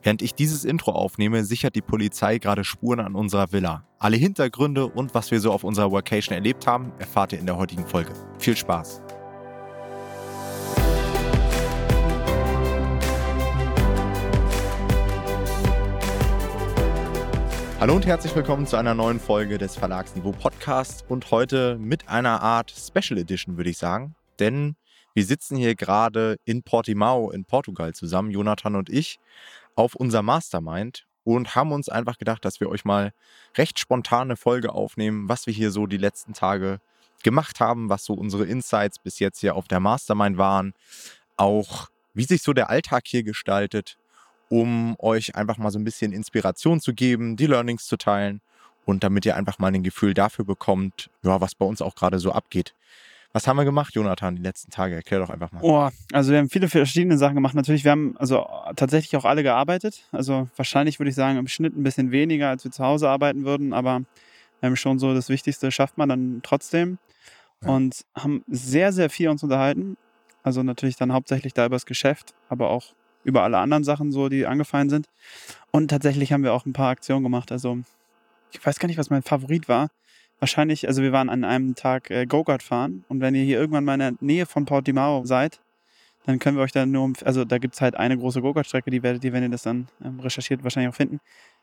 Während ich dieses Intro aufnehme, sichert die Polizei gerade Spuren an unserer Villa. Alle Hintergründe und was wir so auf unserer Vacation erlebt haben, erfahrt ihr in der heutigen Folge. Viel Spaß! Hallo und herzlich willkommen zu einer neuen Folge des Verlagsniveau Podcasts und heute mit einer Art Special Edition, würde ich sagen. Denn wir sitzen hier gerade in Portimao in Portugal zusammen, Jonathan und ich, auf unser Mastermind und haben uns einfach gedacht, dass wir euch mal recht spontane Folge aufnehmen, was wir hier so die letzten Tage gemacht haben, was so unsere Insights bis jetzt hier auf der Mastermind waren, auch wie sich so der Alltag hier gestaltet um euch einfach mal so ein bisschen Inspiration zu geben, die Learnings zu teilen und damit ihr einfach mal ein Gefühl dafür bekommt, ja, was bei uns auch gerade so abgeht. Was haben wir gemacht, Jonathan, die letzten Tage? Erklär doch einfach mal. Oh, also wir haben viele verschiedene Sachen gemacht. Natürlich, wir haben also tatsächlich auch alle gearbeitet. Also wahrscheinlich würde ich sagen, im Schnitt ein bisschen weniger, als wir zu Hause arbeiten würden, aber wir haben schon so das Wichtigste schafft man dann trotzdem. Ja. Und haben sehr, sehr viel uns unterhalten. Also natürlich dann hauptsächlich da über das Geschäft, aber auch über alle anderen Sachen so, die angefallen sind. Und tatsächlich haben wir auch ein paar Aktionen gemacht. Also ich weiß gar nicht, was mein Favorit war. Wahrscheinlich, also wir waren an einem Tag äh, Go-Kart fahren und wenn ihr hier irgendwann mal in der Nähe von Portimao seid, dann können wir euch da nur, also da gibt es halt eine große Go-Kart-Strecke, die werdet ihr, wenn ihr das dann ähm, recherchiert, wahrscheinlich auch finden.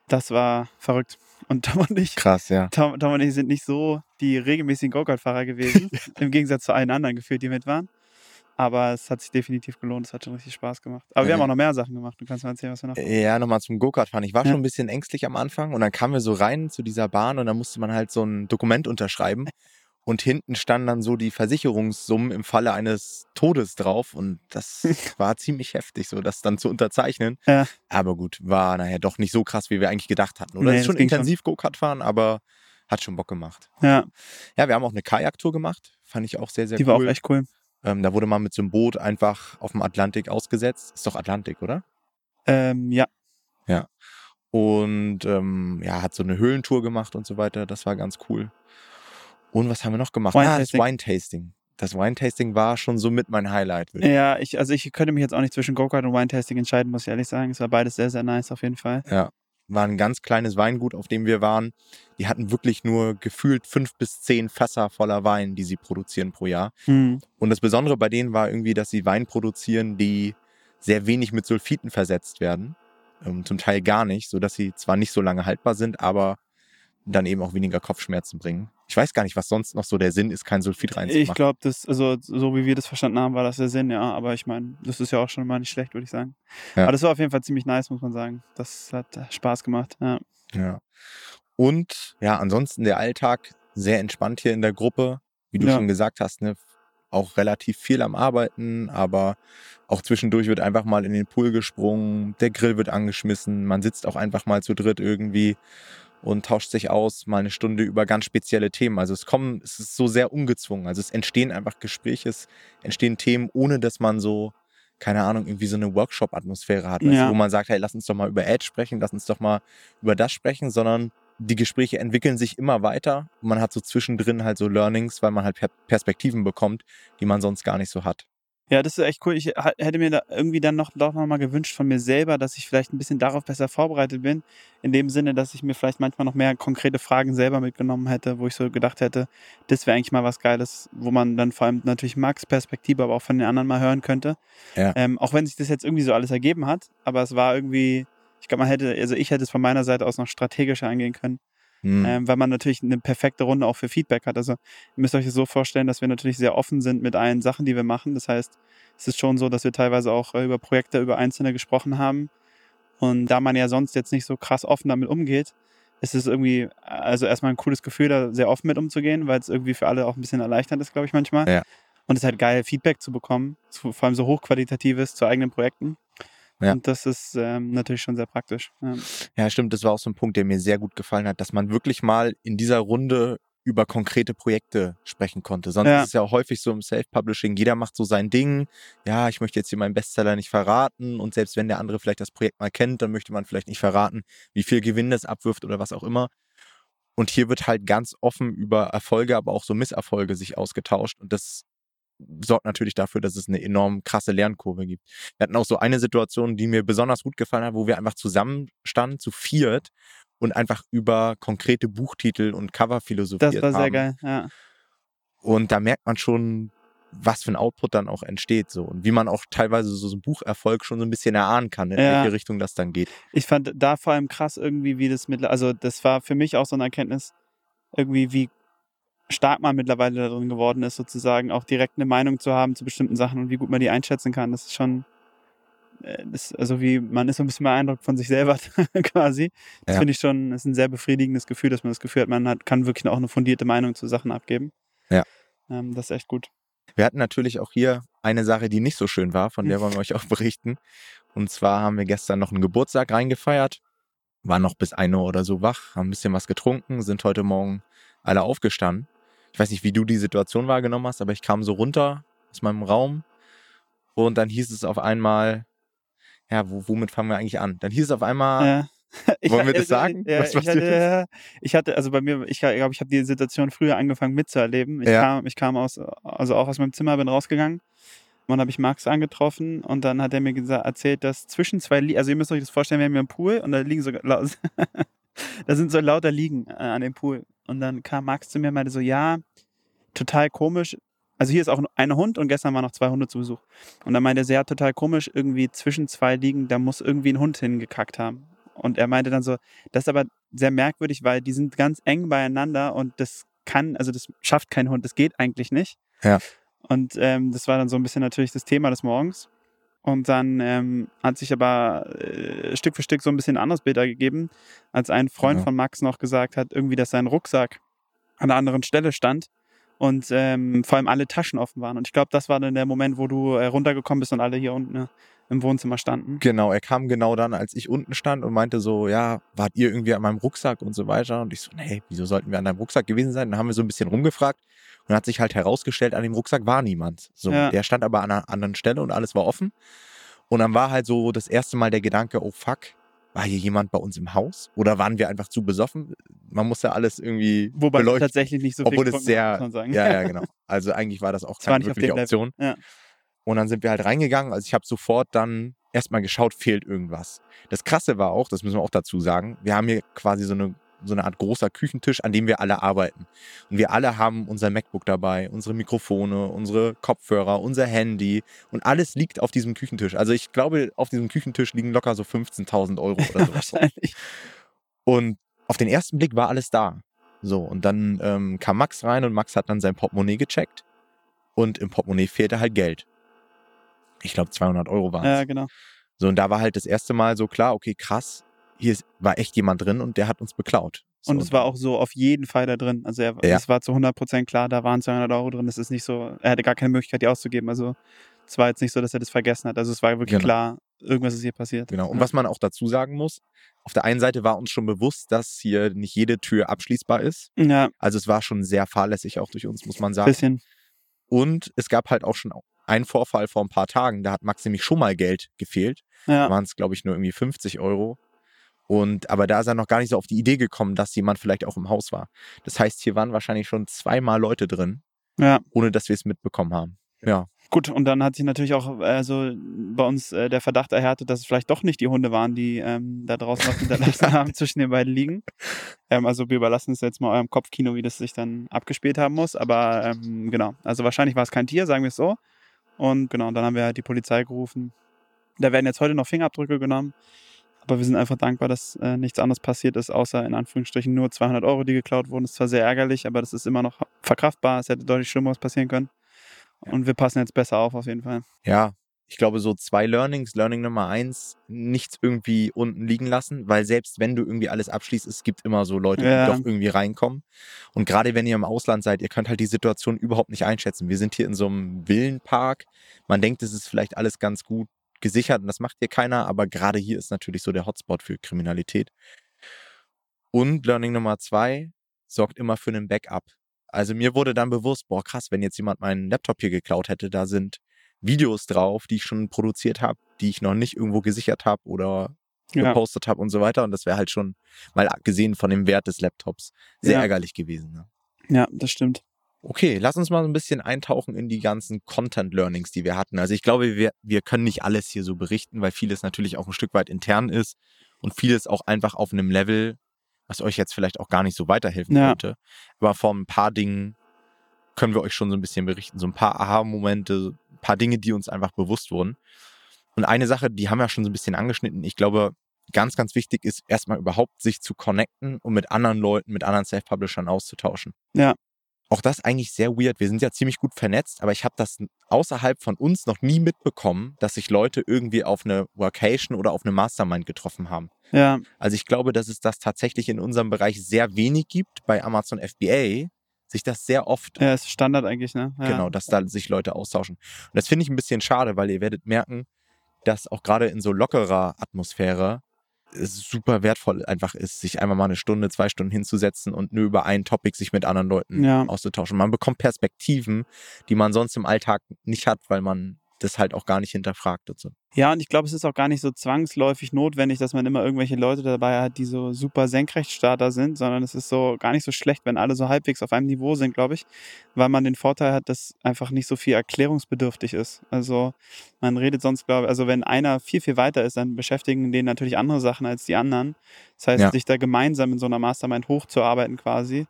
Das war verrückt. Und Tom und ich, Krass, ja. Tom, Tom und ich sind nicht so die regelmäßigen Go-Kart-Fahrer gewesen, im Gegensatz zu allen anderen gefühlt, die mit waren. Aber es hat sich definitiv gelohnt. Es hat schon richtig Spaß gemacht. Aber wir haben auch noch mehr Sachen gemacht. Du kannst mal erzählen, was wir noch. Ja, nochmal zum Go-Kart fahren. Ich war ja. schon ein bisschen ängstlich am Anfang und dann kamen wir so rein zu dieser Bahn und dann musste man halt so ein Dokument unterschreiben. Und hinten standen dann so die Versicherungssummen im Falle eines Todes drauf. Und das war ziemlich heftig, so das dann zu unterzeichnen. Ja. Aber gut, war nachher doch nicht so krass, wie wir eigentlich gedacht hatten. Oder nee, ist schon intensiv Go-Kart fahren, aber hat schon Bock gemacht. Ja. Ja, wir haben auch eine Kajaktour gemacht. Fand ich auch sehr, sehr die cool. Die war auch echt cool. Ähm, da wurde man mit so einem Boot einfach auf dem Atlantik ausgesetzt. Ist doch Atlantik, oder? Ähm, ja. Ja. Und ähm, ja, hat so eine Höhlentour gemacht und so weiter. Das war ganz cool. Und was haben wir noch gemacht? Wine ah, das Wine-Tasting. Das Wine-Tasting war schon so mit mein Highlight. Ja, ich, also ich könnte mich jetzt auch nicht zwischen Go-Kart und Wine-Tasting entscheiden, muss ich ehrlich sagen. Es war beides sehr, sehr nice auf jeden Fall. Ja war ein ganz kleines Weingut, auf dem wir waren. Die hatten wirklich nur gefühlt fünf bis zehn Fässer voller Wein, die sie produzieren pro Jahr. Mhm. Und das Besondere bei denen war irgendwie, dass sie Wein produzieren, die sehr wenig mit Sulfiten versetzt werden. Ähm, zum Teil gar nicht, sodass sie zwar nicht so lange haltbar sind, aber dann eben auch weniger Kopfschmerzen bringen. Ich weiß gar nicht, was sonst noch so der Sinn ist, kein Sulfid reinzumachen. Ich glaube, das, also so wie wir das verstanden haben, war das der Sinn, ja. Aber ich meine, das ist ja auch schon mal nicht schlecht, würde ich sagen. Ja. Aber das war auf jeden Fall ziemlich nice, muss man sagen. Das hat Spaß gemacht. Ja. ja. Und ja, ansonsten der Alltag sehr entspannt hier in der Gruppe. Wie du ja. schon gesagt hast, ne, auch relativ viel am Arbeiten, aber auch zwischendurch wird einfach mal in den Pool gesprungen, der Grill wird angeschmissen, man sitzt auch einfach mal zu dritt irgendwie und tauscht sich aus, mal eine Stunde über ganz spezielle Themen. Also es kommen, es ist so sehr ungezwungen. Also es entstehen einfach Gespräche, es entstehen Themen, ohne dass man so, keine Ahnung, irgendwie so eine Workshop-Atmosphäre hat, ja. wo man sagt, hey, lass uns doch mal über Ad sprechen, lass uns doch mal über das sprechen, sondern die Gespräche entwickeln sich immer weiter und man hat so zwischendrin halt so Learnings, weil man halt Perspektiven bekommt, die man sonst gar nicht so hat. Ja, das ist echt cool. Ich hätte mir da irgendwie dann noch, doch noch mal gewünscht von mir selber, dass ich vielleicht ein bisschen darauf besser vorbereitet bin. In dem Sinne, dass ich mir vielleicht manchmal noch mehr konkrete Fragen selber mitgenommen hätte, wo ich so gedacht hätte, das wäre eigentlich mal was Geiles, wo man dann vor allem natürlich Max Perspektive, aber auch von den anderen mal hören könnte. Ja. Ähm, auch wenn sich das jetzt irgendwie so alles ergeben hat, aber es war irgendwie, ich glaube, man hätte, also ich hätte es von meiner Seite aus noch strategischer angehen können. Mhm. Ähm, weil man natürlich eine perfekte Runde auch für Feedback hat. Also ihr müsst euch das so vorstellen, dass wir natürlich sehr offen sind mit allen Sachen, die wir machen. Das heißt, es ist schon so, dass wir teilweise auch äh, über Projekte, über Einzelne gesprochen haben. Und da man ja sonst jetzt nicht so krass offen damit umgeht, ist es irgendwie, also erstmal ein cooles Gefühl, da sehr offen mit umzugehen, weil es irgendwie für alle auch ein bisschen erleichternd ist, glaube ich, manchmal. Ja. Und es ist halt geil, Feedback zu bekommen, vor allem so hochqualitatives zu eigenen Projekten. Ja. Und das ist ähm, natürlich schon sehr praktisch. Ja. ja, stimmt. Das war auch so ein Punkt, der mir sehr gut gefallen hat, dass man wirklich mal in dieser Runde über konkrete Projekte sprechen konnte. Sonst ja. ist es ja auch häufig so im Self-Publishing, jeder macht so sein Ding. Ja, ich möchte jetzt hier meinen Bestseller nicht verraten und selbst wenn der andere vielleicht das Projekt mal kennt, dann möchte man vielleicht nicht verraten, wie viel Gewinn das abwirft oder was auch immer. Und hier wird halt ganz offen über Erfolge, aber auch so Misserfolge sich ausgetauscht und das sorgt natürlich dafür, dass es eine enorm krasse Lernkurve gibt. Wir hatten auch so eine Situation, die mir besonders gut gefallen hat, wo wir einfach zusammenstanden, zu viert und einfach über konkrete Buchtitel und Cover philosophiert haben. Das war sehr haben. geil, ja. Und da merkt man schon, was für ein Output dann auch entsteht so und wie man auch teilweise so, so einen Bucherfolg schon so ein bisschen erahnen kann, in Ja. welche Richtung das dann geht. Ich fand da vor allem krass irgendwie, wie das mit, also das war für mich auch so eine Erkenntnis, irgendwie wie stark man mittlerweile darin geworden ist, sozusagen auch direkt eine Meinung zu haben zu bestimmten Sachen und wie gut man die einschätzen kann. Das ist schon, äh, das, also wie, man ist so ein bisschen beeindruckt von sich selber quasi. Das Ja. finde ich schon, ist ein sehr befriedigendes Gefühl, dass man das Gefühl hat, man hat, kann wirklich auch eine fundierte Meinung zu Sachen abgeben. Ja. Ähm, das ist echt gut. Wir hatten natürlich auch hier eine Sache, die nicht so schön war, von der wollen wir euch auch berichten. Und zwar haben wir gestern noch einen Geburtstag reingefeiert, waren noch bis 1 Uhr oder so wach, haben ein bisschen was getrunken, sind heute Morgen alle aufgestanden. Ich weiß nicht, wie du die Situation wahrgenommen hast, aber ich kam so runter aus meinem Raum und dann hieß es auf einmal, ja, wo, womit fangen wir eigentlich an? Dann hieß es auf einmal, Ja. Ich Wollen wir das sagen, Ja, was ich, hatte, ich hatte, also bei mir, ich glaube, ich habe die Situation früher angefangen mitzuerleben. Ich Ja. kam, ich kam aus, also auch aus meinem Zimmer, bin rausgegangen. Und dann habe ich Max angetroffen und dann hat er mir gesagt, erzählt, dass zwischen zwei, Li also ihr müsst euch das vorstellen, wir haben hier einen Pool und da liegen so, da sind so lauter Liegen äh, an dem Pool. Und dann kam Max zu mir und meinte so, ja, total komisch. Also hier ist auch ein Hund und gestern waren noch zwei Hunde zu Besuch. Und dann meinte er, sehr total komisch, irgendwie zwischen zwei Liegen, da muss irgendwie ein Hund hingekackt haben. Und er meinte dann so, das ist aber sehr merkwürdig, weil die sind ganz eng beieinander und das kann, also das schafft kein Hund, das geht eigentlich nicht. Ja. Und ähm, das war dann so ein bisschen natürlich das Thema des Morgens. Und dann ähm, hat sich aber äh, Stück für Stück so ein bisschen ein anderes Bild ergeben, als ein Freund Ja. von Max noch gesagt hat, irgendwie, dass sein Rucksack an einer anderen Stelle stand und ähm, vor allem alle Taschen offen waren. Und ich glaube, das war dann der Moment, wo du äh, runtergekommen bist und alle hier unten äh, im Wohnzimmer standen. Genau, er kam genau dann, als ich unten stand und meinte so, ja, wart ihr irgendwie an meinem Rucksack und so weiter? Und ich so, nee, wieso sollten wir an deinem Rucksack gewesen sein? Dann haben wir so ein bisschen rumgefragt und dann hat sich halt herausgestellt, an dem Rucksack war niemand. So, Ja. der stand aber an einer anderen Stelle und alles war offen. Und dann war halt so das erste Mal der Gedanke, oh fuck, war hier jemand bei uns im Haus? Oder waren wir einfach zu besoffen? Man muss ja alles irgendwie Wobei beleuchten. tatsächlich nicht so viel Obwohl es sehr, haben, muss man sagen. ja, ja, genau. Also eigentlich war das auch keine wirkliche. Option. Ja. Und dann sind wir halt reingegangen. Also ich habe sofort dann erstmal geschaut, fehlt irgendwas. Das Krasse war auch, das müssen wir auch dazu sagen, wir haben hier quasi so eine, so eine Art großer Küchentisch, an dem wir alle arbeiten. Und wir alle haben unser MacBook dabei, unsere Mikrofone, unsere Kopfhörer, unser Handy und alles liegt auf diesem Küchentisch. Also ich glaube, auf diesem Küchentisch liegen locker so 15.000 Euro oder sowas. Wahrscheinlich. Und auf den ersten Blick war alles da. So, und dann ähm, kam Max rein und Max hat dann sein Portemonnaie gecheckt. Und im Portemonnaie fehlte halt Geld. Ich glaube, 200 Euro waren es. Ja, genau. So, und da war halt das erste Mal so klar, okay, krass, hier ist, war echt jemand drin und der hat uns beklaut. So, Und es war auch so auf jeden Fall da drin. Also er, Ja. es war zu 100% klar, da waren 200 Euro drin. Es ist nicht so, er hatte gar keine Möglichkeit, die auszugeben. Also es war jetzt nicht so, dass er das vergessen hat. Also es war wirklich Genau. klar, irgendwas ist hier passiert. Genau. Und Ja. was man auch dazu sagen muss, auf der einen Seite war uns schon bewusst, dass hier nicht jede Tür abschließbar ist. Ja, Also es war schon sehr fahrlässig auch durch uns, muss man sagen. bisschen. Und es gab halt auch schon einen Vorfall vor ein paar Tagen, da hat Max nämlich schon mal Geld gefehlt. Ja. waren es, glaube ich, nur irgendwie 50 Euro. Und aber da ist er noch gar nicht so auf die Idee gekommen, dass jemand vielleicht auch im Haus war. Das heißt, hier waren wahrscheinlich schon zweimal Leute drin, ja. ohne dass wir es mitbekommen haben. Ja, Gut, und dann hat sich natürlich auch äh, so bei uns äh, der Verdacht erhärtet, dass es vielleicht doch nicht die Hunde waren, die ähm, da draußen was hinterlassen haben zwischen den beiden Liegen. Ähm, also wir überlassen es jetzt mal eurem Kopfkino, wie das sich dann abgespielt haben muss. Aber ähm, genau, also wahrscheinlich war es kein Tier, sagen wir es so. Und genau, dann haben wir halt die Polizei gerufen. Da werden jetzt heute noch Fingerabdrücke genommen. Aber wir sind einfach dankbar, dass äh, nichts anderes passiert ist, außer in Anführungsstrichen nur 200 Euro, die geklaut wurden. Das ist zwar sehr ärgerlich, aber das ist immer noch verkraftbar. Es hätte deutlich Schlimmeres passieren können. Und wir passen jetzt besser auf, auf jeden Fall. ja. Ich glaube, so zwei Learnings. Learning Nummer eins, nichts irgendwie unten liegen lassen, weil selbst wenn du irgendwie alles abschließt, es gibt immer so Leute, Ja. die doch irgendwie reinkommen. Und gerade wenn ihr im Ausland seid, ihr könnt halt die Situation überhaupt nicht einschätzen. Wir sind hier in so einem Villenpark. Man denkt, es ist vielleicht alles ganz gut gesichert und das macht hier keiner, aber gerade hier ist natürlich so der Hotspot für Kriminalität. Und Learning Nummer zwei, sorgt immer für einen Backup. Also mir wurde dann bewusst, boah krass, wenn jetzt jemand meinen Laptop hier geklaut hätte, da sind Videos drauf, die ich schon produziert habe, die ich noch nicht irgendwo gesichert habe oder Ja. gepostet habe und so weiter. Und das wäre halt schon, mal abgesehen von dem Wert des Laptops, sehr Ja. ärgerlich gewesen. Ne? Ja, das stimmt. Okay, lass uns mal so ein bisschen eintauchen in die ganzen Content-Learnings, die wir hatten. Also ich glaube, wir, wir können nicht alles hier so berichten, weil vieles natürlich auch ein Stück weit intern ist und vieles auch einfach auf einem Level, was euch jetzt vielleicht auch gar nicht so weiterhelfen Ja. könnte. Aber von ein paar Dingen können wir euch schon so ein bisschen berichten. So ein paar Aha-Momente, paar Dinge, die uns einfach bewusst wurden. Und eine Sache, die haben wir schon so ein bisschen angeschnitten. Ich glaube, ganz, ganz wichtig ist, erstmal überhaupt sich zu connecten und mit anderen Leuten, mit anderen Self-Publishern auszutauschen. Ja. Auch das eigentlich sehr weird. Wir sind ja ziemlich gut vernetzt, aber ich habe das außerhalb von uns noch nie mitbekommen, dass sich Leute irgendwie auf eine Workation oder auf eine Mastermind getroffen haben. Ja, Also ich glaube, dass es das tatsächlich in unserem Bereich sehr wenig gibt. Bei Amazon FBA sich das sehr oft ja, ist Standard eigentlich, ne? Ja. Genau, dass da sich Leute austauschen. Und das finde ich ein bisschen schade, weil ihr werdet merken, dass auch gerade in so lockerer Atmosphäre es super wertvoll einfach ist, sich einmal mal eine Stunde, zwei Stunden hinzusetzen und nur über ein Topic sich mit anderen Leuten Ja. auszutauschen. Man bekommt Perspektiven, die man sonst im Alltag nicht hat, weil man das halt auch gar nicht hinterfragt und so. Ja, und ich glaube, es ist auch gar nicht so zwangsläufig notwendig, dass man immer irgendwelche Leute dabei hat, die so super Senkrechtstarter sind, sondern es ist so gar nicht so schlecht, wenn alle so halbwegs auf einem Niveau sind, glaube ich, weil man den Vorteil hat, dass einfach nicht so viel erklärungsbedürftig ist. Also man redet sonst, glaube ich, also wenn einer viel, viel weiter ist, dann beschäftigen den natürlich andere Sachen als die anderen. Das heißt, Ja. sich da gemeinsam in so einer Mastermind hochzuarbeiten quasi,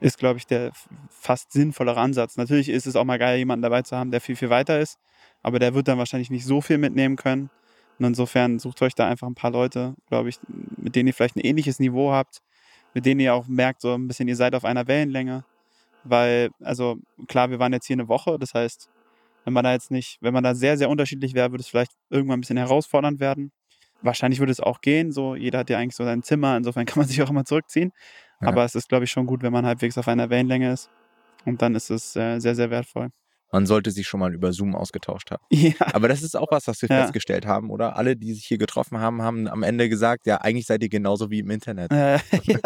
ist, glaube ich, der fast sinnvollere Ansatz. Natürlich ist es auch mal geil, jemanden dabei zu haben, der viel, viel weiter ist, aber der wird dann wahrscheinlich nicht so viel mitnehmen können. Und insofern sucht euch da einfach ein paar Leute, glaube ich, mit denen ihr vielleicht ein ähnliches Niveau habt, mit denen ihr auch merkt, so ein bisschen, ihr seid auf einer Wellenlänge. Weil, also klar, wir waren jetzt hier eine Woche, das heißt, wenn man da jetzt nicht, wenn man da sehr, sehr unterschiedlich wäre, würde es vielleicht irgendwann ein bisschen herausfordernd werden. Wahrscheinlich würde es auch gehen, so jeder hat ja eigentlich so sein Zimmer, insofern kann man sich auch immer zurückziehen. Ja. Aber es ist, glaube ich, schon gut, wenn man halbwegs auf einer Wellenlänge ist. Und dann ist es äh, sehr, sehr wertvoll. Man sollte sich schon mal über Zoom ausgetauscht haben. Ja, Aber das ist auch was, was wir Ja. festgestellt haben, oder? Alle, die sich hier getroffen haben, haben am Ende gesagt, ja, eigentlich seid ihr genauso wie im Internet. äh, ja.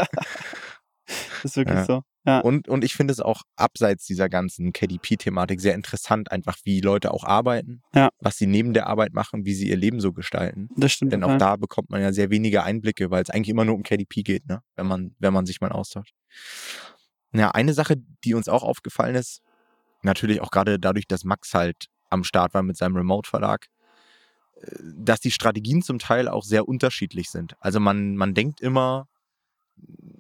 Das ist wirklich Ja. so. Ja. Und, und ich finde es auch abseits dieser ganzen KDP-Thematik sehr interessant, einfach wie Leute auch arbeiten, Ja. was sie neben der Arbeit machen, wie sie ihr Leben so gestalten. Das stimmt. Denn auch total. da bekommt man ja sehr wenige Einblicke, weil es eigentlich immer nur um KDP geht, ne? wenn, man, wenn man sich mal austauscht. Ja, eine Sache, die uns auch aufgefallen ist, natürlich auch gerade dadurch, dass Max halt am Start war mit seinem Remote-Verlag, äh, dass die Strategien zum Teil auch sehr unterschiedlich sind. Also man, man denkt immer,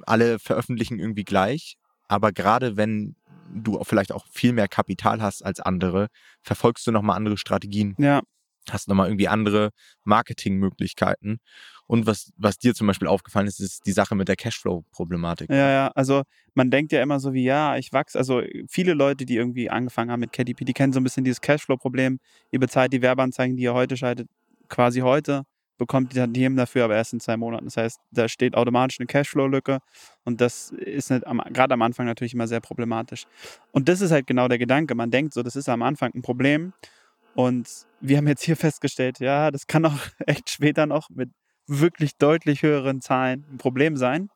alle veröffentlichen irgendwie gleich, aber gerade wenn du auch vielleicht auch viel mehr Kapital hast als andere, verfolgst du nochmal andere Strategien Ja, hast nochmal irgendwie andere Marketingmöglichkeiten. Und was, was dir zum Beispiel aufgefallen ist, ist die Sache mit der Cashflow-Problematik. ja, ja. Also man denkt ja immer so wie, ja, ich wachse. Also viele Leute, die irgendwie angefangen haben mit KDP, die kennen so ein bisschen dieses Cashflow-Problem. Ihr bezahlt die Werbeanzeigen, die ihr heute schaltet, quasi heute, bekommt die die dafür aber erst in zwei Monaten. Das heißt, da steht automatisch eine Cashflow-Lücke und das ist gerade am Anfang natürlich immer sehr problematisch. Und das ist halt genau der Gedanke. Man denkt so, das ist am Anfang ein Problem und wir haben jetzt hier festgestellt, ja, das kann auch echt später noch mit wirklich deutlich höheren Zahlen ein Problem sein.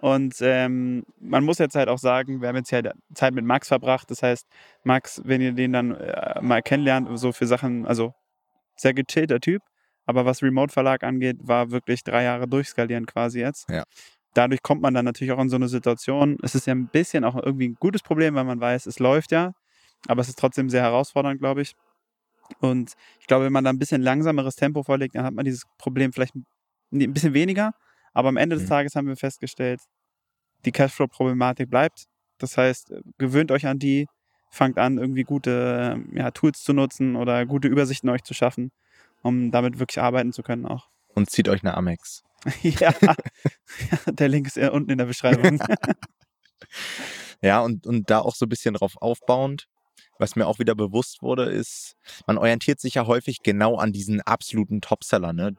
Und ähm, man muss jetzt halt auch sagen, wir haben jetzt ja Zeit mit Max verbracht. Das heißt, Max, wenn ihr den dann äh, mal kennenlernt, so für Sachen, also sehr gechillter Typ, aber was Remote-Verlag angeht, war wirklich drei Jahre durchskalieren quasi jetzt. Ja. Dadurch kommt man dann natürlich auch in so eine Situation. Es ist ja ein bisschen auch irgendwie ein gutes Problem, weil man weiß, es läuft ja, aber es ist trotzdem sehr herausfordernd, glaube ich. Und ich glaube, wenn man da ein bisschen langsameres Tempo vorlegt, dann hat man dieses Problem vielleicht ein ein bisschen weniger. Aber am Ende des Mhm. Tages haben wir festgestellt, die Cashflow-Problematik bleibt. Das heißt, äh, gewöhnt euch an die, fangt an, irgendwie gute ähm, ja, Tools zu nutzen oder gute Übersichten euch zu schaffen, um damit wirklich arbeiten zu können auch. Und zieht euch eine Amex. ja, der Link ist unten in der Beschreibung. Ja, und, und da auch so ein bisschen drauf aufbauend, was mir auch wieder bewusst wurde, ist, man orientiert sich ja häufig genau an diesen absoluten Topseller. Ne?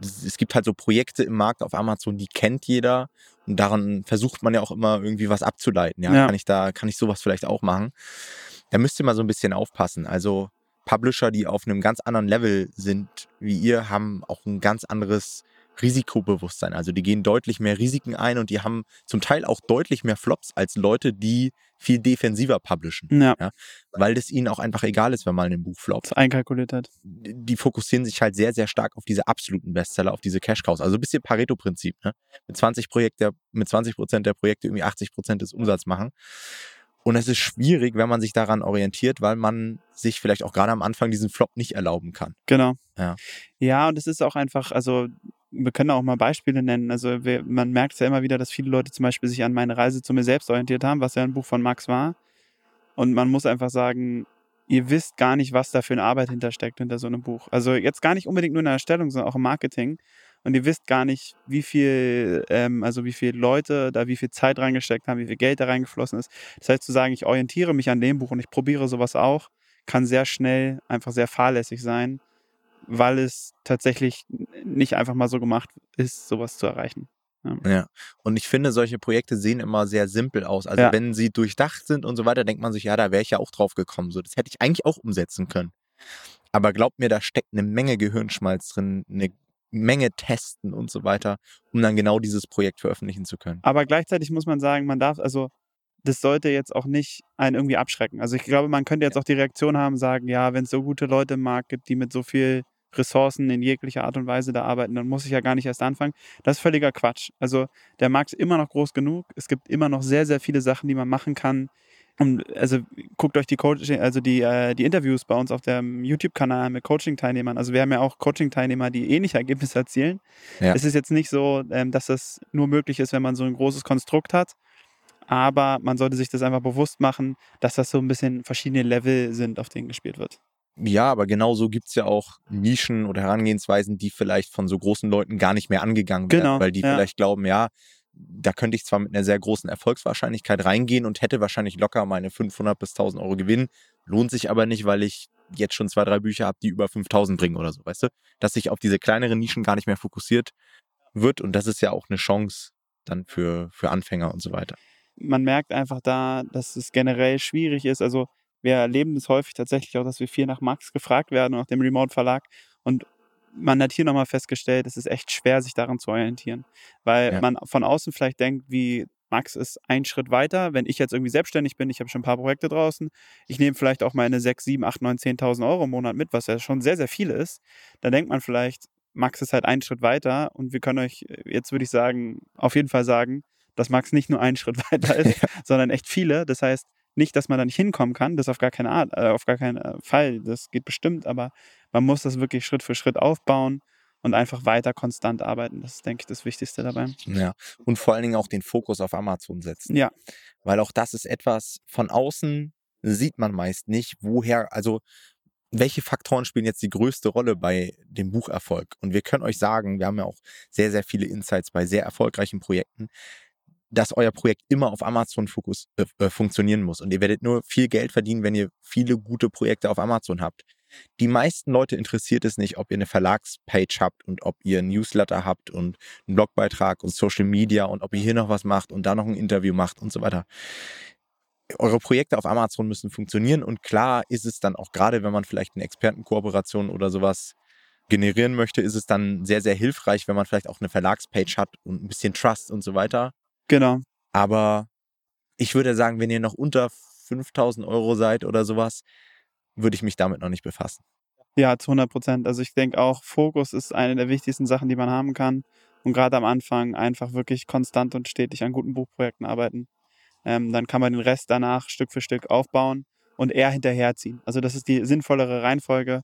Es gibt halt so Projekte im Markt auf Amazon, die kennt jeder und daran versucht man ja auch immer irgendwie was abzuleiten. Ja, Ja. kann ich da, kann ich sowas vielleicht auch machen? Da müsst ihr mal so ein bisschen aufpassen. Also Publisher, die auf einem ganz anderen Level sind wie ihr, haben auch ein ganz anderes Risikobewusstsein. Also die gehen deutlich mehr Risiken ein und die haben zum Teil auch deutlich mehr Flops als Leute, die viel defensiver publishen. ja, Weil das ihnen auch einfach egal ist, wenn mal ein Buch floppt. das einkalkuliert hat. Die fokussieren sich halt sehr, sehr stark auf diese absoluten Bestseller, auf diese Cash-Cows. Also ein bisschen Pareto-Prinzip. Ne? Mit 20 Projekte, mit 20 Prozent der Projekte irgendwie 80 Prozent des Umsatzes machen. Und es ist schwierig, wenn man sich daran orientiert, weil man sich vielleicht auch gerade am Anfang diesen Flop nicht erlauben kann. Genau. Ja. Ja, und es ist auch einfach, also wir können auch mal Beispiele nennen. Also wir, man merkt es ja immer wieder, dass viele Leute zum Beispiel sich an meine Reise zu mir selbst orientiert haben, was ja ein Buch von Max war. Und man muss einfach sagen, ihr wisst gar nicht, was da für eine Arbeit hintersteckt hinter so einem Buch. Also jetzt gar nicht unbedingt nur in der Erstellung, sondern auch im Marketing. Und ihr wisst gar nicht, wie viel, ähm, also wie viele Leute da wie viel Zeit reingesteckt haben, wie viel Geld da reingeflossen ist. Das heißt, zu sagen, ich orientiere mich an dem Buch und ich probiere sowas auch, kann sehr schnell einfach sehr fahrlässig sein, weil es tatsächlich nicht einfach mal so gemacht ist, sowas zu erreichen. Ja. Und ich finde, solche Projekte sehen immer sehr simpel aus. Also Ja. wenn sie durchdacht sind und so weiter, denkt man sich, ja, da wäre ich ja auch drauf gekommen. So, das hätte ich eigentlich auch umsetzen können. Aber glaubt mir, da steckt eine Menge Gehirnschmalz drin, eine Menge Testen und so weiter, um dann genau dieses Projekt veröffentlichen zu können. Aber gleichzeitig muss man sagen, man darf, also das sollte jetzt auch nicht einen irgendwie abschrecken. Also ich glaube, man könnte jetzt auch die Reaktion haben, sagen, ja, wenn es so gute Leute im Markt gibt, die mit so viel Ressourcen in jeglicher Art und Weise da arbeiten, dann muss ich ja gar nicht erst anfangen. Das ist völliger Quatsch. Also der Markt ist immer noch groß genug. Es gibt immer noch sehr, sehr viele Sachen, die man machen kann. Und also guckt euch die Coaching, also die, äh, die Interviews bei uns auf dem YouTube-Kanal mit Coaching-Teilnehmern. Also wir haben ja auch Coaching-Teilnehmer, die ähnliche Ergebnisse erzielen. Ja. Es ist jetzt nicht so, ähm, dass das nur möglich ist, wenn man so ein großes Konstrukt hat. Aber man sollte sich das einfach bewusst machen, dass das so ein bisschen verschiedene Level sind, auf denen gespielt wird. Ja, aber genauso gibt es ja auch Nischen oder Herangehensweisen, die vielleicht von so großen Leuten gar nicht mehr angegangen werden, Genau, weil die ja. vielleicht glauben, ja, da könnte ich zwar mit einer sehr großen Erfolgswahrscheinlichkeit reingehen und hätte wahrscheinlich locker meine 500 bis 1000 Euro Gewinn, lohnt sich aber nicht, weil ich jetzt schon zwei, drei Bücher habe, die über 5000 bringen oder so, weißt du? Dass sich auf diese kleineren Nischen gar nicht mehr fokussiert wird und das ist ja auch eine Chance dann für, für Anfänger und so weiter. Man merkt einfach da, dass es generell schwierig ist. Also wir erleben es häufig tatsächlich auch, dass wir viel nach Max gefragt werden, nach dem Remote-Verlag. Und man hat hier nochmal festgestellt, es ist echt schwer, sich daran zu orientieren. Weil Ja. man von außen vielleicht denkt, wie Max ist ein Schritt weiter. Wenn ich jetzt irgendwie selbstständig bin, ich habe schon ein paar Projekte draußen, ich nehme vielleicht auch meine 6, 7, 8, 9, 10.000 Euro im Monat mit, was ja schon sehr, sehr viel ist. Da denkt man vielleicht, Max ist halt einen Schritt weiter und wir können euch jetzt, würde ich sagen, auf jeden Fall sagen, dass Max nicht nur einen Schritt weiter ist, sondern echt viele. Das heißt, nicht, dass man da nicht hinkommen kann, das auf gar keine Art, äh, auf gar keinen äh, Fall, das geht bestimmt, aber man muss das wirklich Schritt für Schritt aufbauen und einfach weiter konstant arbeiten. Das ist, denke ich, das Wichtigste dabei. Ja. Und vor allen Dingen auch den Fokus auf Amazon setzen. Ja, weil auch das ist etwas von außen sieht man meist nicht, woher, also welche Faktoren spielen jetzt die größte Rolle bei dem Bucherfolg? Und wir können euch sagen, wir haben ja auch sehr, sehr viele Insights bei sehr erfolgreichen Projekten, dass euer Projekt immer auf Amazon Fokus, äh, äh, funktionieren muss. Und ihr werdet nur viel Geld verdienen, wenn ihr viele gute Projekte auf Amazon habt. Die meisten Leute interessiert es nicht, ob ihr eine Verlagspage habt und ob ihr einen Newsletter habt und einen Blogbeitrag und Social Media und ob ihr hier noch was macht und da noch ein Interview macht und so weiter eure Projekte auf Amazon müssen funktionieren und klar ist es dann auch gerade, wenn man vielleicht eine Expertenkooperation oder sowas generieren möchte, ist es dann sehr, sehr hilfreich, wenn man vielleicht auch eine Verlagspage hat und ein bisschen Trust und so weiter. Genau. Aber ich würde sagen, wenn ihr noch unter 5000 Euro seid oder sowas, würde ich mich damit noch nicht befassen. Ja, zu 100 Prozent. Also ich denke auch, Fokus ist eine der wichtigsten Sachen, die man haben kann. Und gerade am Anfang einfach wirklich konstant und stetig an guten Buchprojekten arbeiten. Ähm, dann kann man den Rest danach Stück für Stück aufbauen und eher hinterherziehen. Also das ist die sinnvollere Reihenfolge.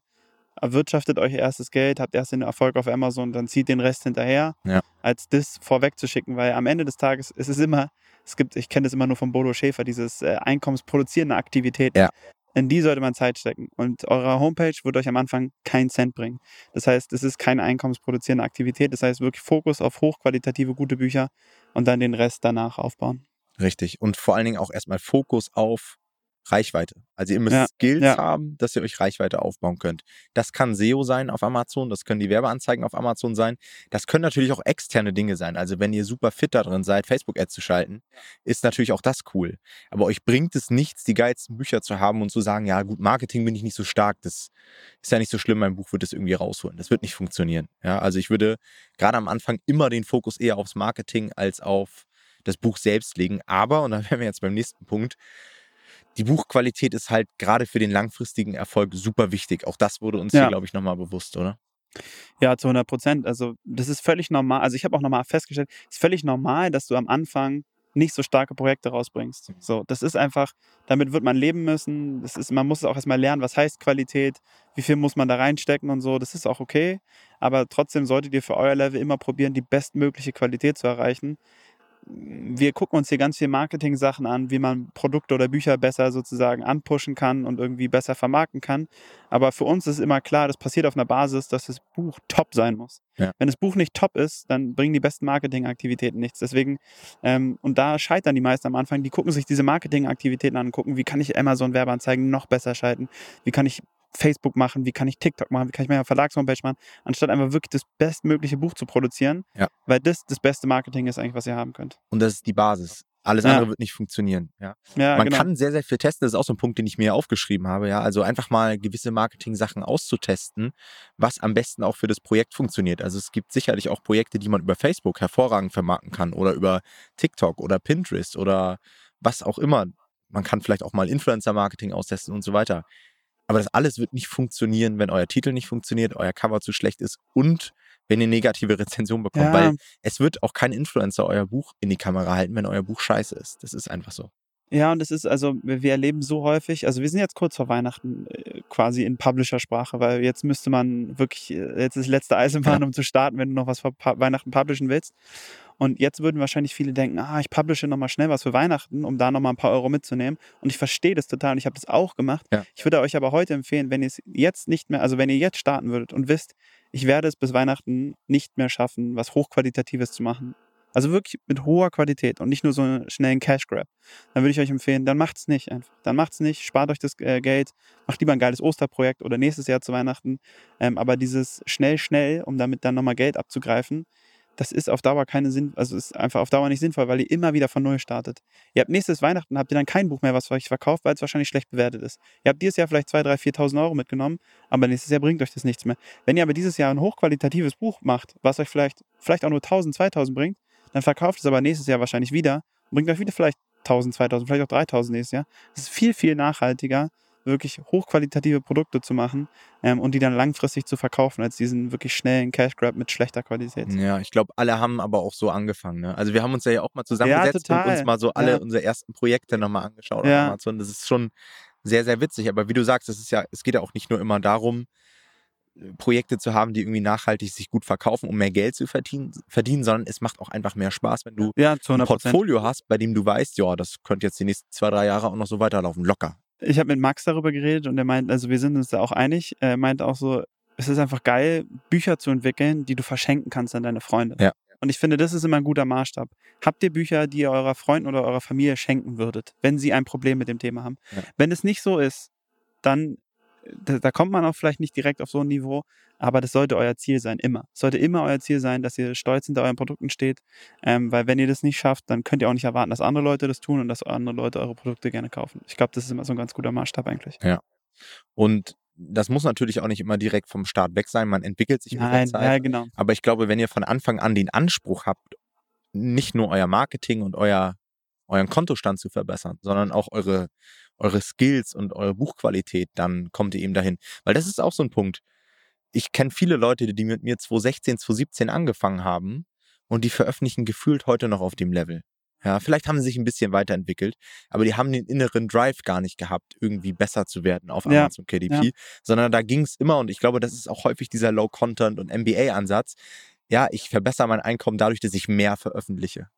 Erwirtschaftet euch erstes Geld, habt erst den Erfolg auf Amazon, dann zieht den Rest hinterher, Ja. als das vorwegzuschicken, weil am Ende des Tages ist es immer, es gibt, ich kenne das immer nur von Bodo Schäfer, dieses äh, einkommensproduzierende Aktivität. Ja. In die sollte man Zeit stecken. Und eure Homepage wird euch am Anfang keinen Cent bringen. Das heißt, es ist keine einkommensproduzierende Aktivität. Das heißt, wirklich Fokus auf hochqualitative, gute Bücher und dann den Rest danach aufbauen. Richtig. Und vor allen Dingen auch erstmal Fokus auf Reichweite. Also ihr müsst Ja, Skills ja. haben, dass ihr euch Reichweite aufbauen könnt. Das kann SEO sein auf Amazon, das können die Werbeanzeigen auf Amazon sein. Das können natürlich auch externe Dinge sein. Also wenn ihr super fit da drin seid, Facebook-Ads zu schalten, ist natürlich auch das cool. Aber euch bringt es nichts, die geilsten Bücher zu haben und zu sagen, ja gut, Marketing bin ich nicht so stark, das ist ja nicht so schlimm, mein Buch wird es irgendwie rausholen. Das wird nicht funktionieren. Ja, also ich würde gerade am Anfang immer den Fokus eher aufs Marketing als auf das Buch selbst legen. Aber, und da wären wir jetzt beim nächsten Punkt, die Buchqualität ist halt gerade für den langfristigen Erfolg super wichtig. Auch das wurde uns Ja. hier, glaube ich, nochmal bewusst, oder? Ja, zu 100 Prozent. Also das ist völlig normal. Also ich habe auch nochmal festgestellt, es ist völlig normal, dass du am Anfang nicht so starke Projekte rausbringst. So, das ist einfach, damit wird man leben müssen. Das ist, man muss auch erstmal lernen, was heißt Qualität, wie viel muss man da reinstecken und so. Das ist auch okay. Aber trotzdem solltet ihr für euer Level immer probieren, die bestmögliche Qualität zu erreichen wir gucken uns hier ganz viel Marketing-Sachen an, wie man Produkte oder Bücher besser sozusagen anpushen kann und irgendwie besser vermarkten kann. Aber für uns ist immer klar, das passiert auf einer Basis, dass das Buch top sein muss. Ja. Wenn das Buch nicht top ist, dann bringen die besten Marketingaktivitäten nichts. Deswegen, ähm, und da scheitern die meisten am Anfang, die gucken sich diese Marketingaktivitäten an und gucken, wie kann ich Amazon-Werbeanzeigen noch besser schalten, wie kann ich Facebook machen, wie kann ich TikTok machen, wie kann ich meine Verlagshomepage machen, anstatt einfach wirklich das bestmögliche Buch zu produzieren. Ja. Weil das das beste Marketing ist eigentlich, was ihr haben könnt. Und das ist die Basis. Alles andere wird nicht funktionieren. Ja. ja Man genau. kann sehr, sehr viel testen. Das ist auch so ein Punkt, den ich mir aufgeschrieben habe. Ja. Also einfach mal gewisse Marketing-Sachen auszutesten, was am besten auch für das Projekt funktioniert. Also es gibt sicherlich auch Projekte, die man über Facebook hervorragend vermarkten kann oder über TikTok oder Pinterest oder was auch immer. Man kann vielleicht auch mal Influencer-Marketing austesten und so weiter. Aber das alles wird nicht funktionieren, wenn euer Titel nicht funktioniert, euer Cover zu schlecht ist und wenn ihr negative Rezensionen bekommt. Ja. Weil es wird auch kein Influencer euer Buch in die Kamera halten, wenn euer Buch scheiße ist. Das ist einfach so. Ja, und das ist also, wir erleben so häufig, also wir sind jetzt kurz vor Weihnachten äh, quasi in Publisher-Sprache, weil jetzt müsste man wirklich, äh, jetzt ist letzte Eisenbahn, um zu starten, wenn du noch was vor Weihnachten publishen willst. Und jetzt würden wahrscheinlich viele denken, ah, ich publische nochmal schnell was für Weihnachten, um da nochmal ein paar Euro mitzunehmen. Und ich verstehe das total und ich habe das auch gemacht. Ja. Ich würde euch aber heute empfehlen, wenn ihr es jetzt nicht mehr, also wenn ihr jetzt starten würdet und wisst, ich werde es bis Weihnachten nicht mehr schaffen, was Hochqualitatives zu machen, also wirklich mit hoher Qualität und nicht nur so einen schnellen Cash Grab. Dann würde ich euch empfehlen, dann macht's nicht einfach. Dann macht's nicht, spart euch das äh, Geld, macht lieber ein geiles Osterprojekt oder nächstes Jahr zu Weihnachten. Ähm, aber dieses schnell, schnell, um damit dann nochmal Geld abzugreifen, das ist auf Dauer keine Sinn, also ist einfach auf Dauer nicht sinnvoll, weil ihr immer wieder von neu startet. Ihr habt nächstes Weihnachten, habt ihr dann kein Buch mehr, was euch verkauft, weil es wahrscheinlich schlecht bewertet ist. Ihr habt dieses Jahr vielleicht 2, 3, 4.000 Euro mitgenommen, aber nächstes Jahr bringt euch das nichts mehr. Wenn ihr aber dieses Jahr ein hochqualitatives Buch macht, was euch vielleicht, vielleicht auch nur 1.000, 2.000 bringt, dann verkauft es aber nächstes Jahr wahrscheinlich wieder und bringt euch wieder vielleicht 1000, 2000, vielleicht auch 3000 nächstes Jahr. Es ist viel, viel nachhaltiger, wirklich hochqualitative Produkte zu machen ähm, und die dann langfristig zu verkaufen, als diesen wirklich schnellen Cash Grab mit schlechter Qualität. Ja, ich glaube, alle haben aber auch so angefangen. Ne? Also wir haben uns ja auch mal zusammengesetzt ja, und uns mal so alle ja. unsere ersten Projekte nochmal angeschaut ja. auf Amazon. Das ist schon sehr, sehr witzig. Aber wie du sagst, es ist ja, es geht ja auch nicht nur immer darum, Projekte zu haben, die irgendwie nachhaltig sich gut verkaufen, um mehr Geld zu verdienen, verdienen sondern es macht auch einfach mehr Spaß, wenn du ja, ein Portfolio hast, bei dem du weißt, ja, das könnte jetzt die nächsten zwei, drei Jahre auch noch so weiterlaufen, locker. Ich habe mit Max darüber geredet und er meint, also wir sind uns da auch einig, er meint auch so, es ist einfach geil, Bücher zu entwickeln, die du verschenken kannst an deine Freunde. Ja. Und ich finde, das ist immer ein guter Maßstab. Habt ihr Bücher, die ihr eurer Freunden oder eurer Familie schenken würdet, wenn sie ein Problem mit dem Thema haben? Ja. Wenn es nicht so ist, dann da, da, kommt man auch vielleicht nicht direkt auf so ein Niveau, aber das sollte euer Ziel sein, immer. Es sollte immer euer Ziel sein, dass ihr stolz hinter euren Produkten steht, ähm, weil wenn ihr das nicht schafft, dann könnt ihr auch nicht erwarten, dass andere Leute das tun und dass andere Leute eure Produkte gerne kaufen. Ich glaube, das ist immer so ein ganz guter Maßstab eigentlich. Ja. Und das muss natürlich auch nicht immer direkt vom Start weg sein. Man entwickelt sich mit Nein, der Zeit. Ja, genau. Aber ich glaube, wenn ihr von Anfang an den Anspruch habt, nicht nur euer Marketing und euer, euren Kontostand zu verbessern, sondern auch eure eure Skills und eure Buchqualität, dann kommt ihr eben dahin. Weil das ist auch so ein Punkt. Ich kenne viele Leute, die mit mir 2016, 2017 angefangen haben und die veröffentlichen gefühlt heute noch auf dem Level. Ja, vielleicht haben sie sich ein bisschen weiterentwickelt, aber die haben den inneren Drive gar nicht gehabt, irgendwie besser zu werden auf Amazon ja, KDP, ja. sondern da ging es immer und ich glaube, das ist auch häufig dieser Low-Content und MBA-Ansatz. Ja, ich verbessere mein Einkommen dadurch, dass ich mehr veröffentliche.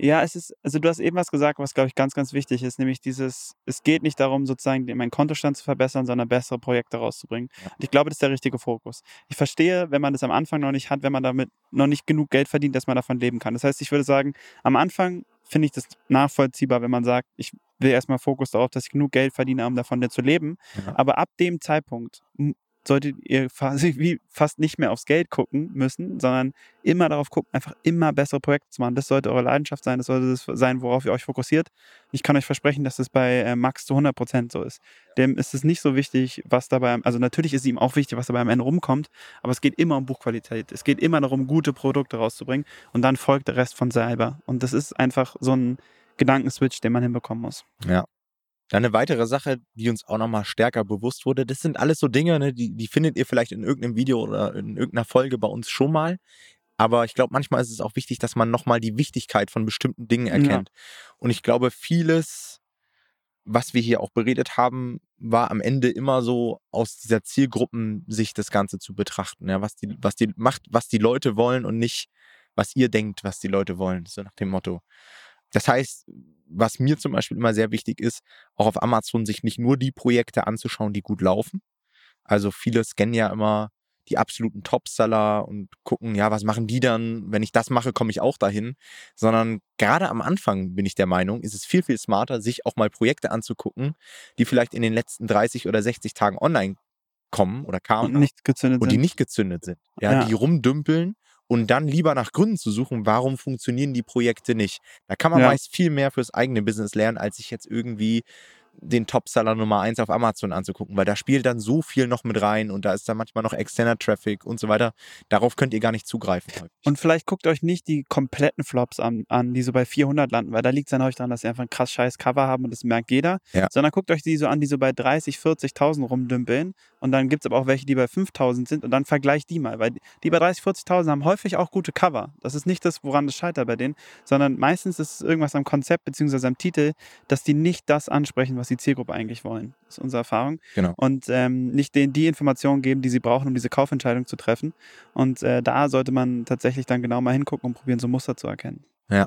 Ja, es ist, also du hast eben was gesagt, was glaube ich ganz, ganz wichtig ist, nämlich dieses, es geht nicht darum, sozusagen meinen Kontostand zu verbessern, sondern bessere Projekte rauszubringen. Ja. Und ich glaube, das ist der richtige Fokus. Ich verstehe, wenn man das am Anfang noch nicht hat, wenn man damit noch nicht genug Geld verdient, dass man davon leben kann. Das heißt, ich würde sagen, am Anfang finde ich das nachvollziehbar, wenn man sagt, ich will erstmal Fokus darauf, dass ich genug Geld verdiene, um davon zu leben. Ja. Aber ab dem Zeitpunkt solltet ihr quasi fast nicht mehr aufs Geld gucken müssen, sondern immer darauf gucken, einfach immer bessere Projekte zu machen. Das sollte eure Leidenschaft sein, das sollte das sein, worauf ihr euch fokussiert. Ich kann euch versprechen, dass das bei äh, Max zu 100 Prozent so ist. Dem ist es nicht so wichtig, was dabei, also natürlich ist ihm auch wichtig, was dabei am Ende rumkommt, aber es geht immer um Buchqualität. Es geht immer darum, gute Produkte rauszubringen und dann folgt der Rest von selber. Und das ist einfach so ein Gedankenswitch, den man hinbekommen muss. Ja, dann eine weitere Sache, die uns auch nochmal stärker bewusst wurde, das sind alles so Dinge, ne, die, die findet ihr vielleicht in irgendeinem Video oder in irgendeiner Folge bei uns schon mal. Aber ich glaube, manchmal ist es auch wichtig, dass man nochmal die Wichtigkeit von bestimmten Dingen erkennt. Ja. Und ich glaube, vieles, was wir hier auch beredet haben, war am Ende immer so aus dieser Zielgruppensicht das Ganze zu betrachten. Ja, was die, was die macht, was die Leute wollen und nicht, was ihr denkt, was die Leute wollen. So nach dem Motto. Das heißt, was mir zum Beispiel immer sehr wichtig ist, auch auf Amazon sich nicht nur die Projekte anzuschauen, die gut laufen. Also viele scannen ja immer die absoluten Topseller und gucken, ja, was machen die dann? Wenn ich das mache, komme ich auch dahin. Sondern gerade am Anfang bin ich der Meinung, ist es viel, viel smarter, sich auch mal Projekte anzugucken, die vielleicht in den letzten 30 oder 60 Tagen online kommen oder kamen und, nicht gezündet und die nicht gezündet sind. Ja, ja, die rumdümpeln und dann lieber nach Gründen zu suchen, warum funktionieren die Projekte nicht. Da kann man ja. meist viel mehr fürs eigene Business lernen, als sich jetzt irgendwie den Topseller Nummer 1 auf Amazon anzugucken, weil da spielt dann so viel noch mit rein und da ist dann manchmal noch externer Traffic und so weiter. Darauf könnt ihr gar nicht zugreifen. Häufig. Und vielleicht guckt euch nicht die kompletten Flops an, an die so bei 400 landen, weil da liegt es dann euch daran, dass sie einfach ein krass scheiß Cover haben und das merkt jeder, ja. sondern guckt euch die so an, die so bei 30, 40.000 rumdümpeln und dann gibt es aber auch welche, die bei 5.000 sind und dann vergleicht die mal, weil die bei 30, 40.000 haben häufig auch gute Cover. Das ist nicht das, woran das scheitert bei denen, sondern meistens ist es irgendwas am Konzept bzw. am Titel, dass die nicht das ansprechen, was die Zielgruppe eigentlich wollen. Das ist unsere Erfahrung. Genau. Und ähm, nicht denen die Informationen geben, die sie brauchen, um diese Kaufentscheidung zu treffen. Und äh, da sollte man tatsächlich dann genau mal hingucken und probieren, so Muster zu erkennen. Ja.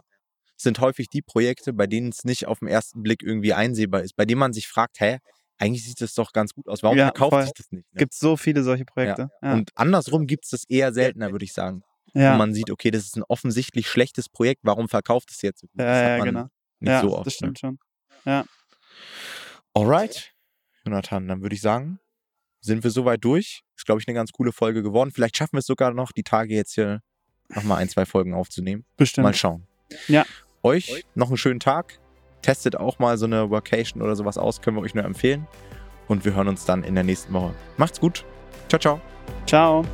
Es sind häufig die Projekte, bei denen es nicht auf den ersten Blick irgendwie einsehbar ist, bei denen man sich fragt, hä, eigentlich sieht das doch ganz gut aus. Warum ja, verkauft voll. sich das nicht? Ne? Gibt so viele solche Projekte. Ja. Ja. Und andersrum gibt es das eher seltener, würde ich sagen. Ja. Wo man sieht, okay, das ist ein offensichtlich schlechtes Projekt, warum verkauft es jetzt so gut? Ja, ja genau. Nicht so oft. Das stimmt ne? schon. Ja. Alright, Jonathan, dann würde ich sagen, sind wir soweit durch. Ist, glaube ich, eine ganz coole Folge geworden. Vielleicht schaffen wir es sogar noch, die Tage jetzt hier nochmal ein, zwei Folgen aufzunehmen. Bestimmt. Mal schauen. Ja. Euch noch einen schönen Tag. Testet auch mal so eine Workation oder sowas aus, können wir euch nur empfehlen. Und wir hören uns dann in der nächsten Woche. Macht's gut. Ciao, ciao. Ciao.